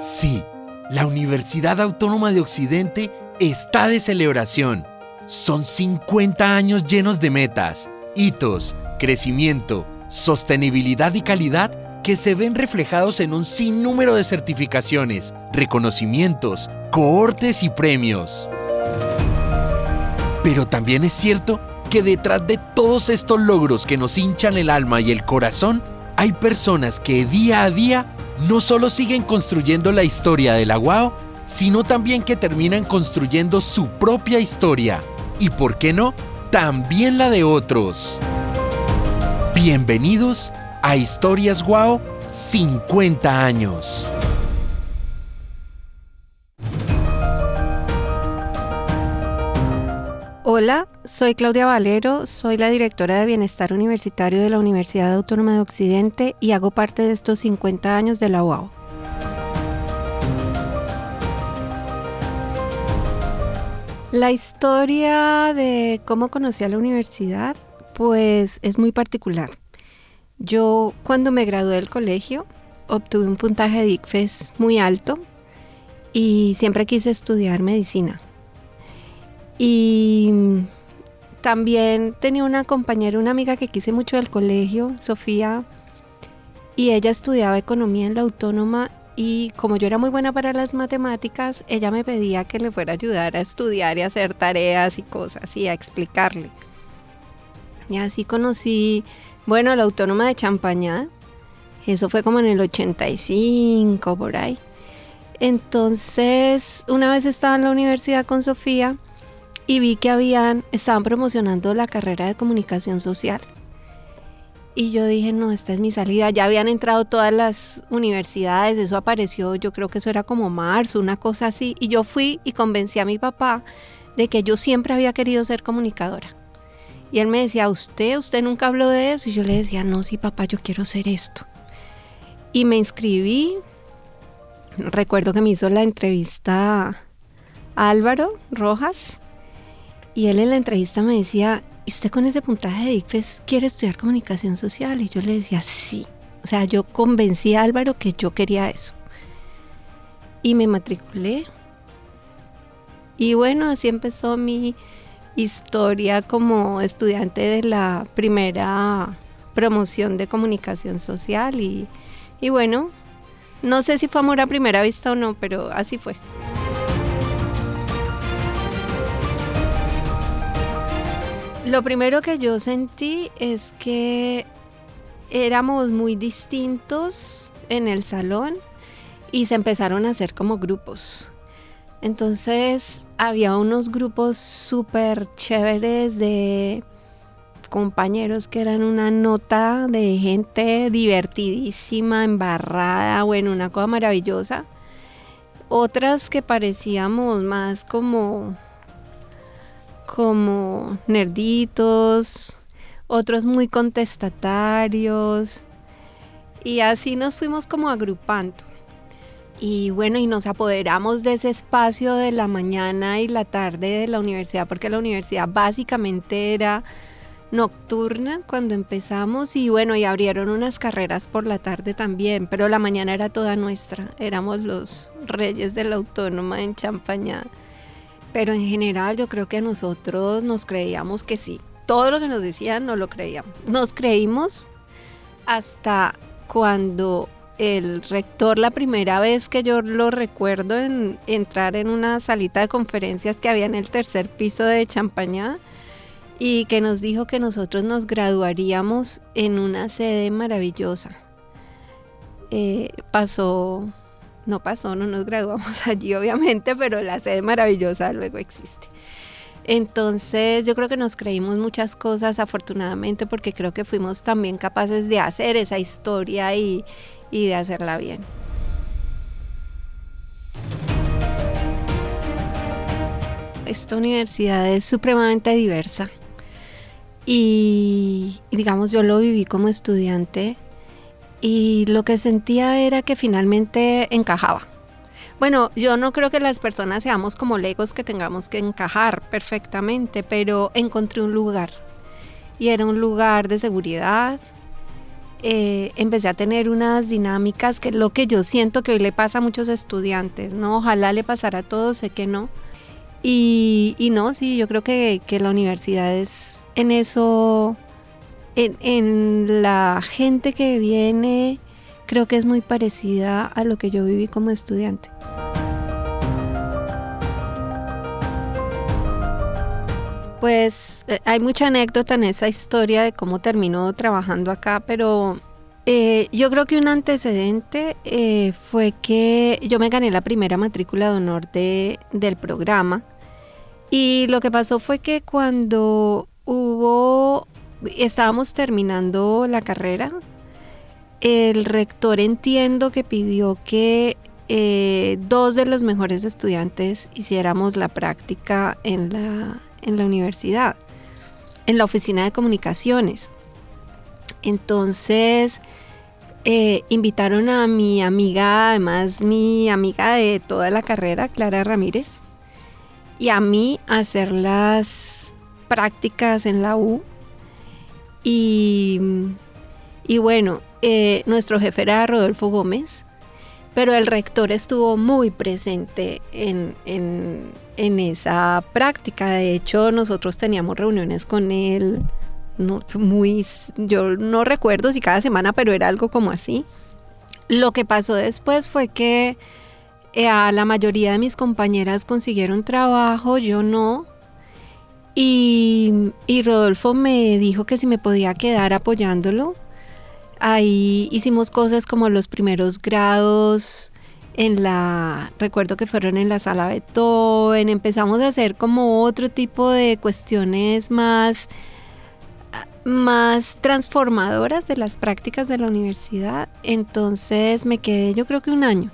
Sí, la Universidad Autónoma de Occidente está de celebración. Son 50 años llenos de metas, hitos, crecimiento, sostenibilidad y calidad que se ven reflejados en un sinnúmero de certificaciones, reconocimientos, cohortes y premios. Pero también es cierto que detrás de todos estos logros que nos hinchan el alma y el corazón, hay personas que día a día no solo siguen construyendo la historia de la UAO, sino también que terminan construyendo su propia historia. Y por qué no, también la de otros. Bienvenidos a Historias Guau 50 años. Hola, soy Claudia Valero, soy la directora de Bienestar Universitario de la Universidad Autónoma de Occidente y hago parte de estos 50 años de la UAO. La historia de cómo conocí a la universidad, pues es muy particular. Yo cuando me gradué del colegio obtuve un puntaje de ICFES muy alto y siempre quise estudiar medicina. Y también tenía una compañera, una amiga que quise mucho del colegio, Sofía, y ella estudiaba economía en la autónoma y como yo era muy buena para las matemáticas, ella me pedía que le fuera a ayudar a estudiar y a hacer tareas y cosas y a explicarle. Y así conocí, bueno, la autónoma de Champañá. Eso fue como en el 85, por ahí. Entonces, una vez estaba en la universidad con Sofía y vi que habían, estaban promocionando la carrera de comunicación social. Y yo dije, no, esta es mi salida. Ya habían entrado todas las universidades, eso apareció, yo creo que eso era como marzo, una cosa así. Y yo fui y convencí a mi papá de que yo siempre había querido ser comunicadora. Y él me decía, ¿usted? ¿Usted nunca habló de eso? Y yo le decía, no, sí, papá, yo quiero ser esto. Y me inscribí. Recuerdo que me hizo la entrevista Álvaro Rojas y él en la entrevista me decía, ¿y usted con ese puntaje de ICFES quiere estudiar comunicación social? Y yo le decía, sí. O sea, yo convencí a Álvaro que yo quería eso. Y me matriculé. Y bueno, así empezó mi historia como estudiante de la primera promoción de comunicación social. Y, y bueno, no sé si fue amor a primera vista o no, pero así fue. Lo primero que yo sentí es que éramos muy distintos en el salón y se empezaron a hacer como grupos. Entonces había unos grupos súper chéveres de compañeros que eran una nota de gente divertidísima, embarrada, bueno, una cosa maravillosa. Otras que parecíamos más como como nerditos, otros muy contestatarios. Y así nos fuimos como agrupando. Y bueno, y nos apoderamos de ese espacio de la mañana y la tarde de la universidad, porque la universidad básicamente era nocturna cuando empezamos y bueno, y abrieron unas carreras por la tarde también, pero la mañana era toda nuestra, éramos los reyes de la autónoma en Champañá. Pero en general yo creo que nosotros nos creíamos que sí. Todo lo que nos decían no lo creíamos. Nos creímos hasta cuando el rector, la primera vez que yo lo recuerdo en entrar en una salita de conferencias que había en el tercer piso de Champañá y que nos dijo que nosotros nos graduaríamos en una sede maravillosa. Eh, pasó no pasó, no nos graduamos allí obviamente, pero la sede maravillosa luego existe. Entonces yo creo que nos creímos muchas cosas afortunadamente porque creo que fuimos también capaces de hacer esa historia y, y de hacerla bien. Esta universidad es supremamente diversa y digamos yo lo viví como estudiante y lo que sentía era que finalmente encajaba. Bueno, yo no creo que las personas seamos como legos que tengamos que encajar perfectamente, pero encontré un lugar. Y era un lugar de seguridad, eh, empecé a tener unas dinámicas que lo que yo siento que hoy le pasa a muchos estudiantes, ¿no? Ojalá le pasara a todos, sé que no. Y, no, sí, yo creo que, la universidad es en eso, en, la gente que viene, creo que es muy parecida a lo que yo viví como estudiante. Pues eh, hay mucha anécdota en esa historia de cómo terminó trabajando acá, pero eh, yo creo que un antecedente eh, fue que yo me gané la primera matrícula de honor de, del programa y lo que pasó fue que cuando hubo, estábamos terminando la carrera, el rector entiendo que pidió que dos de los mejores estudiantes hiciéramos la práctica en la, en la universidad, en la oficina de comunicaciones. Entonces, eh, invitaron a mi amiga, además mi amiga de toda la carrera, Clara Ramírez, y a mí a hacer las prácticas en la U. Y, y bueno, eh, nuestro jefe era Rodolfo Gómez, pero el rector estuvo muy presente en, en esa práctica. De hecho, nosotros teníamos reuniones con él, no, muy, yo no recuerdo si cada semana, pero era algo como así. Lo que pasó después fue que eh, a la mayoría de mis compañeras consiguieron trabajo, yo no. Y, Rodolfo me dijo que si me podía quedar apoyándolo. Ahí hicimos cosas como los primeros grados en la, recuerdo que fueron en la sala Beethoven, empezamos a hacer como otro tipo de cuestiones más, más transformadoras de las prácticas de la universidad. Entonces me quedé yo creo que un año.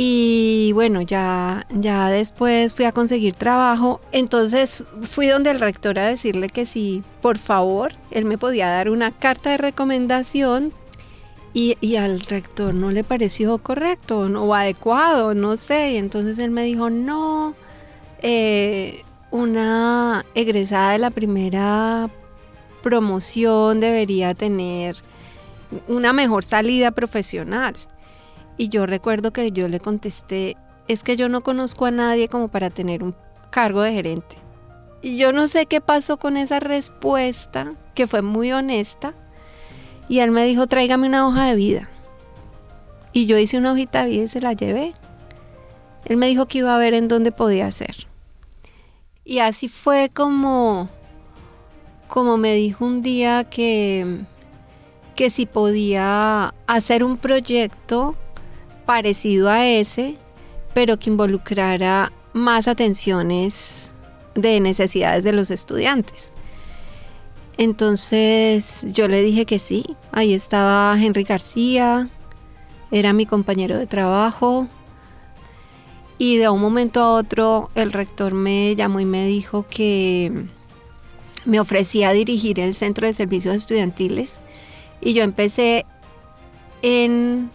Y bueno, ya, ya después fui a conseguir trabajo. Entonces fui donde el rector a decirle que si, por favor, él me podía dar una carta de recomendación y, al rector no le pareció correcto o adecuado, no sé. Y entonces él me dijo, no, eh, una egresada de la primera promoción debería tener una mejor salida profesional. Y yo recuerdo que yo le contesté, es que yo no conozco a nadie como para tener un cargo de gerente. Y yo no sé qué pasó con esa respuesta, que fue muy honesta, y él me dijo, tráigame una hoja de vida. Y yo hice una hojita de vida y se la llevé. Él me dijo que iba a ver en dónde podía hacer. Y así fue como, como me dijo un día que, que si podía hacer un proyecto parecido a ese, pero que involucrara más atenciones de necesidades de los estudiantes. Entonces yo le dije que sí. Ahí estaba Henry García, era mi compañero de trabajo. Y de un momento a otro el rector me llamó y me dijo que me ofrecía dirigir el centro de servicios estudiantiles. Y yo empecé en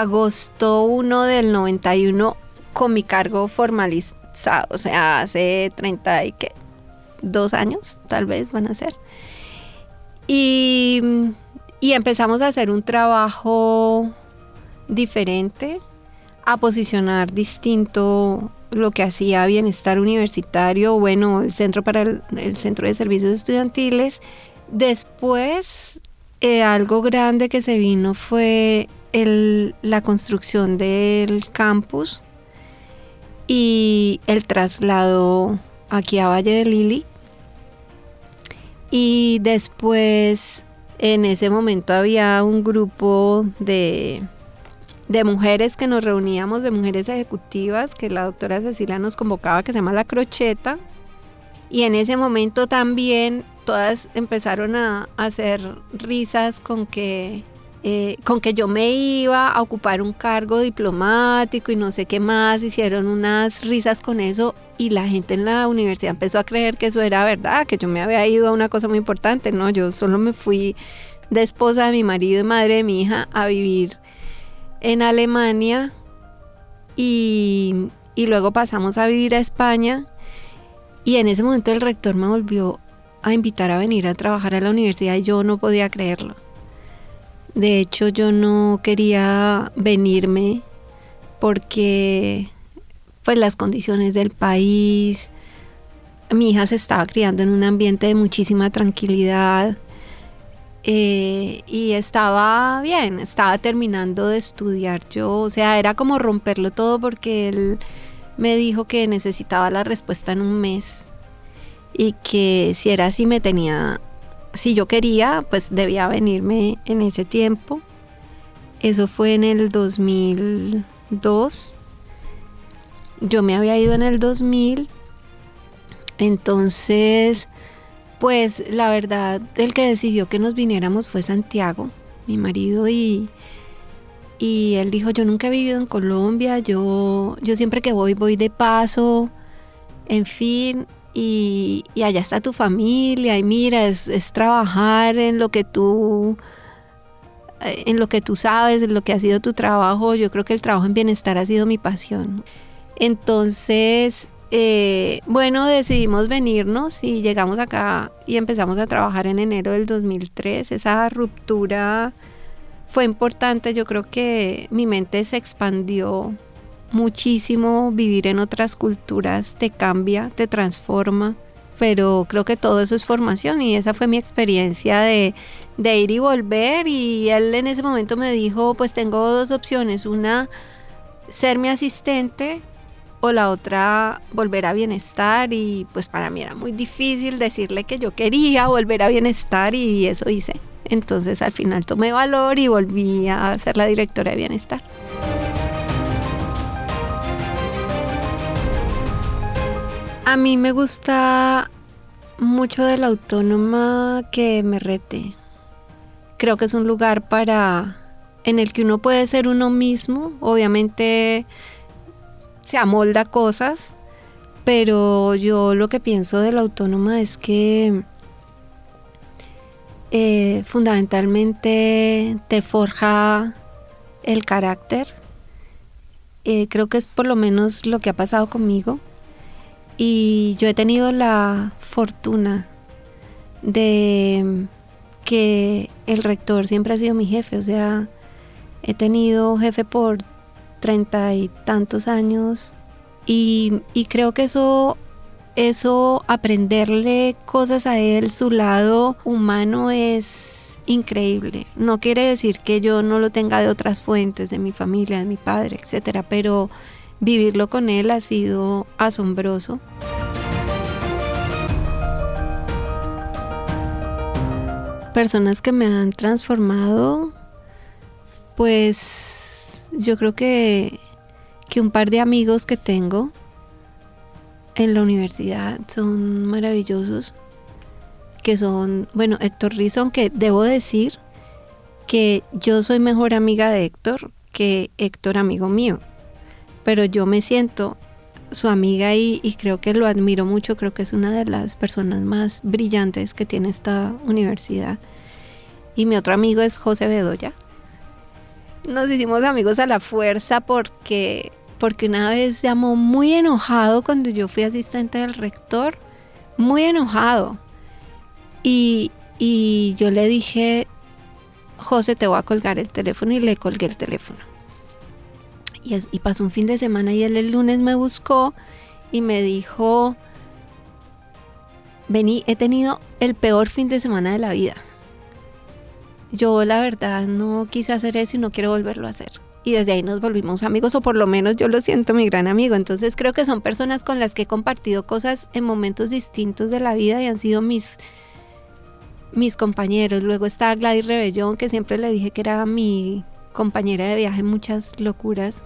agosto 1 del 91 con mi cargo formalizado, o sea, hace 30 y qué, dos años, tal vez van a ser. Y, empezamos a hacer un trabajo diferente, a posicionar distinto lo que hacía Bienestar Universitario, bueno, el Centro para el, Centro de Servicios Estudiantiles. Después, eh, algo grande que se vino fue la construcción del campus y el traslado aquí a Valle de Lili y después, en ese momento había un grupo de, mujeres que nos reuníamos, de mujeres ejecutivas, que la doctora Cecilia nos convocaba, que se llama La Crocheta. Y en ese momento también todas empezaron a hacer risas con que eh, con que yo me iba a ocupar un cargo diplomático y no sé qué más, hicieron unas risas con eso y la gente en la universidad empezó a creer que eso era verdad, que yo me había ido a una cosa muy importante, no, yo solo me fui de esposa de mi marido y madre de mi hija a vivir en Alemania y, y luego pasamos a vivir a España y en ese momento el rector me volvió a invitar a venir a trabajar a la universidad y yo no podía creerlo. De hecho, yo no quería venirme porque pues las condiciones del país, mi hija se estaba criando en un ambiente de muchísima tranquilidad eh, y estaba bien, estaba terminando de estudiar yo, o sea, era como romperlo todo porque él me dijo que necesitaba la respuesta en un mes y que si era así me tenía, si yo quería, pues debía venirme en ese tiempo. Eso fue en el 2002. Yo me había ido en el 2000. Entonces, pues la verdad, el que decidió que nos viniéramos fue Santiago, mi marido, y, y él dijo, yo nunca he vivido en Colombia, yo, yo siempre que voy voy de paso, en fin, y, allá está tu familia, y mira, es, trabajar en lo que tú eh, en lo que tú sabes, en lo que ha sido tu trabajo, yo creo que el trabajo en bienestar ha sido mi pasión. Entonces, eh, bueno, decidimos venirnos y llegamos acá y empezamos a trabajar en enero del 2003. Esa ruptura fue importante, yo creo que mi mente se expandió muchísimo, vivir en otras culturas te cambia, te transforma, pero creo que todo eso es formación y esa fue mi experiencia de, ir y volver y él en ese momento me dijo, pues tengo dos opciones, una, ser mi asistente o la otra volver a bienestar y pues para mí era muy difícil decirle que yo quería volver a bienestar y eso hice. Entonces al final tomé valor y volví a ser la directora de bienestar. A mí me gusta mucho de autónoma que me rete. Creo que es un lugar para en el que uno puede ser uno mismo, obviamente se amolda cosas, pero yo lo que pienso de la autónoma es que eh, fundamentalmente te forja el carácter. Eh, creo que es por lo menos lo que ha pasado conmigo. Y yo he tenido la fortuna de que el rector siempre ha sido mi jefe, o sea, he tenido jefe por treinta y tantos años y, creo que eso, eso, aprenderle cosas a él, su lado humano es increíble. No quiere decir que yo no lo tenga de otras fuentes, de mi familia, de mi padre, etcétera, pero vivirlo con él ha sido asombroso. Personas que me han transformado, pues yo creo que, que un par de amigos que tengo en la universidad son maravillosos, que son, bueno, Héctor Rizón, que debo decir que yo soy mejor amiga de Héctor que Héctor amigo mío pero yo me siento su amiga y, creo que lo admiro mucho, creo que es una de las personas más brillantes que tiene esta universidad. Y mi otro amigo es José Bedoya. Nos hicimos amigos a la fuerza porque, porque una vez llamó muy enojado cuando yo fui asistente del rector, muy enojado. Y, y yo le dije, José, te voy a colgar el teléfono y le colgué el teléfono y, pasó un fin de semana y él el lunes me buscó y me dijo, vení, he tenido el peor fin de semana de la vida. Yo la verdad no quise hacer eso y no quiero volverlo a hacer. Y desde ahí nos volvimos amigos, o por lo menos yo lo siento mi gran amigo. Entonces creo que son personas con las que he compartido cosas en momentos distintos de la vida y han sido mis, mis compañeros. Luego está Gladys Rebellón, que siempre le dije que era mi compañera de viaje muchas locuras.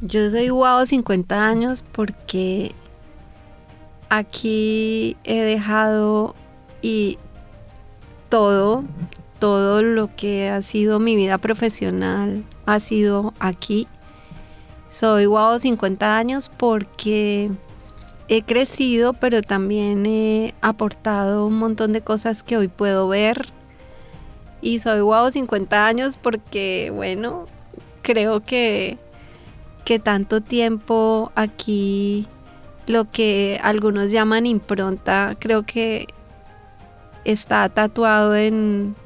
Yo soy guau 50 años porque aquí he dejado y todo, todo lo que ha sido mi vida profesional ha sido aquí. Soy guau 50 años porque he crecido, pero también he aportado un montón de cosas que hoy puedo ver. Y soy guau 50 años porque, bueno, creo que, que tanto tiempo aquí lo que algunos llaman impronta, creo que está tatuado en,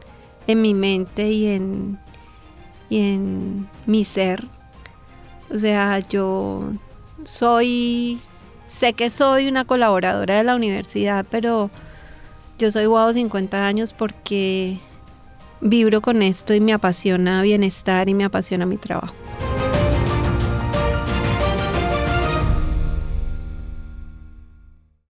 mi mente y en, y en mi ser. O sea, yo soy, sé que soy una colaboradora de la universidad, pero yo soy guau 50 años porque vibro con esto y me apasiona bienestar y me apasiona mi trabajo.